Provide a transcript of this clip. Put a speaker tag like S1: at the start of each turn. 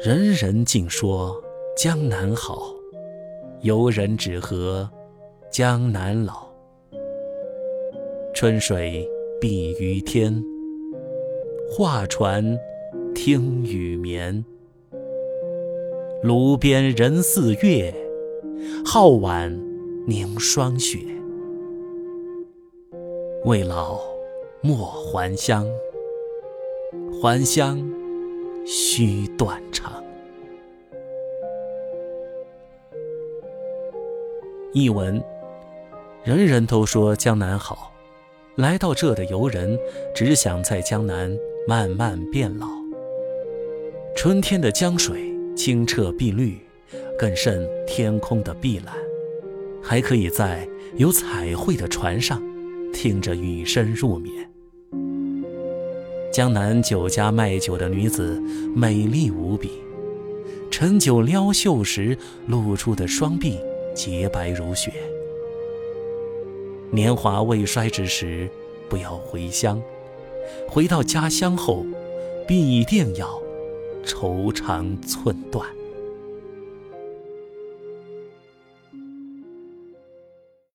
S1: 人人尽说江南好，游人只合江南老。春水碧于天，画船听雨眠。炉边人似月，皓腕凝霜雪。未老莫还乡，还乡须断肠。译文：人人都说江南好。来到这的游人，只想在江南慢慢变老。春天的江水清澈碧绿，更胜天空的碧蓝，还可以在有彩绘的船上，听着雨声入眠。江南酒家卖酒的女子美丽无比，陈酒撩袖时露出的双臂洁白如雪。年华未衰之时，不要回乡。回到家乡后，必定要愁肠寸断。